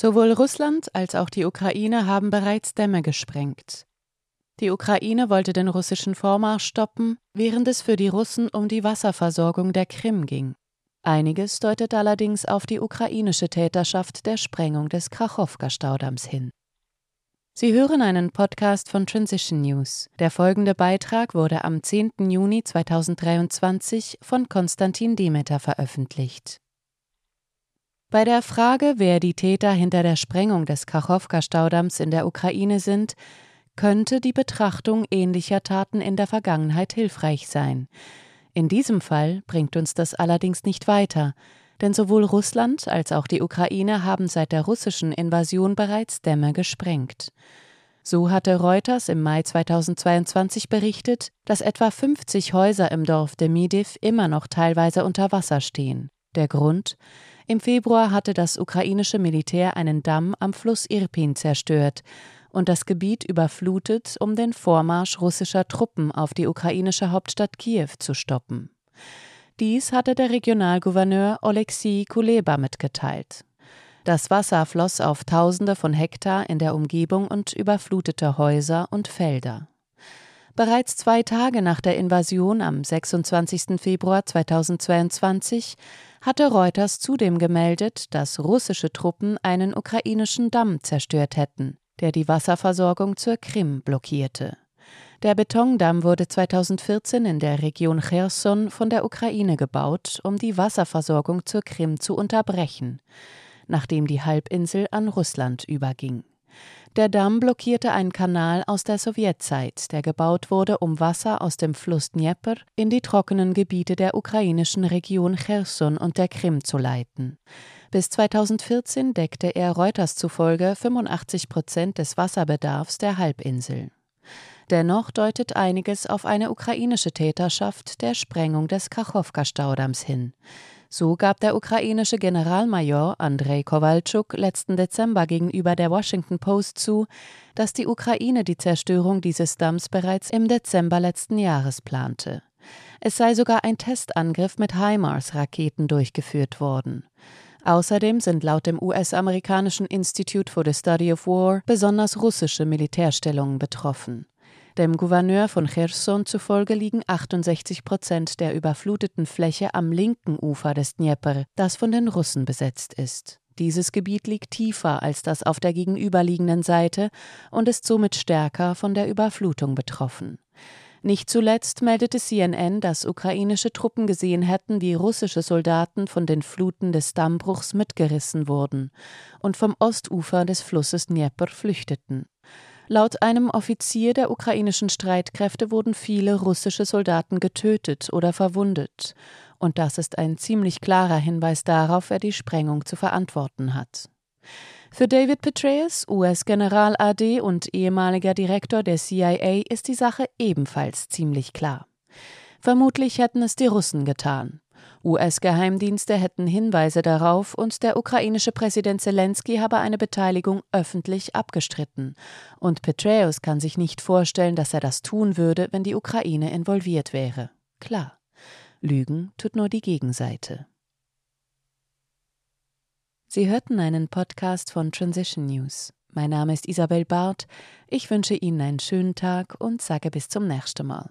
Sowohl Russland als auch die Ukraine haben bereits Dämme gesprengt. Die Ukraine wollte den russischen Vormarsch stoppen, während es für die Russen um die Wasserversorgung der Krim ging. Einiges deutet allerdings auf die ukrainische Täterschaft der Sprengung des Krachowka-Staudamms hin. Sie hören einen Podcast von Transition News. Der folgende Beitrag wurde am 10. Juni 2023 von Konstantin Demeter veröffentlicht. Bei der Frage, wer die Täter hinter der Sprengung des Kachowka-Staudamms in der Ukraine sind, könnte die Betrachtung ähnlicher Taten in der Vergangenheit hilfreich sein. In diesem Fall bringt uns das allerdings nicht weiter, denn sowohl Russland als auch die Ukraine haben seit der russischen Invasion bereits Dämme gesprengt. So hatte Reuters im Mai 2022 berichtet, dass etwa 50 Häuser im Dorf Demidiv immer noch teilweise unter Wasser stehen. Der Grund? Im Februar hatte das ukrainische Militär einen Damm am Fluss Irpin zerstört und das Gebiet überflutet, um den Vormarsch russischer Truppen auf die ukrainische Hauptstadt Kiew zu stoppen. Dies hatte der Regionalgouverneur Oleksiy Kuleba mitgeteilt. Das Wasser floss auf Tausende von Hektar in der Umgebung und überflutete Häuser und Felder. Bereits zwei Tage nach der Invasion am 26. Februar 2022 hatte Reuters zudem gemeldet, dass russische Truppen einen ukrainischen Damm zerstört hätten der die Wasserversorgung zur Krim blockierte. Der Betondamm wurde 2014 in der Region Cherson von der Ukraine gebaut, um die Wasserversorgung zur Krim zu unterbrechen, nachdem die Halbinsel an Russland überging. Der Damm blockierte einen Kanal aus der Sowjetzeit, der gebaut wurde, um Wasser aus dem Fluss Dnieper in die trockenen Gebiete der ukrainischen Region Cherson und der Krim zu leiten. Bis 2014 deckte er Reuters zufolge 85 Prozent des Wasserbedarfs der Halbinsel. Dennoch deutet einiges auf eine ukrainische Täterschaft der Sprengung des Kachowka-Staudamms hin. So gab der ukrainische Generalmajor Andrei Kowalczuk letzten Dezember gegenüber der Washington Post zu, dass die Ukraine die Zerstörung dieses Damms bereits im Dezember letzten Jahres plante. Es sei sogar ein Testangriff mit HIMARS-Raketen durchgeführt worden. Außerdem sind laut dem US-amerikanischen Institute for the Study of War besonders russische Militärstellungen betroffen. Dem Gouverneur von Cherson zufolge liegen 68 Prozent der überfluteten Fläche am linken Ufer des Dnieper, das von den Russen besetzt ist. Dieses Gebiet liegt tiefer als das auf der gegenüberliegenden Seite und ist somit stärker von der Überflutung betroffen. Nicht zuletzt meldete CNN, dass ukrainische Truppen gesehen hätten, wie russische Soldaten von den Fluten des Dammbruchs mitgerissen wurden und vom Ostufer des Flusses Dnieper flüchteten. Laut einem Offizier der ukrainischen Streitkräfte wurden viele russische Soldaten getötet oder verwundet, und das ist ein ziemlich klarer Hinweis darauf, wer die Sprengung zu verantworten hat. Für David Petraeus, US-General AD und ehemaliger Direktor der CIA, ist die Sache ebenfalls ziemlich klar. Vermutlich hätten es die Russen getan. US-Geheimdienste hätten Hinweise darauf und der ukrainische Präsident Zelensky habe eine Beteiligung öffentlich abgestritten. Und Petraeus kann sich nicht vorstellen, dass er das tun würde, wenn die Ukraine involviert wäre. Klar. Lügen tut nur die Gegenseite. Sie hörten einen Podcast von Transition News. Mein Name ist Isabel Barth. Ich wünsche Ihnen einen schönen Tag und sage bis zum nächsten Mal.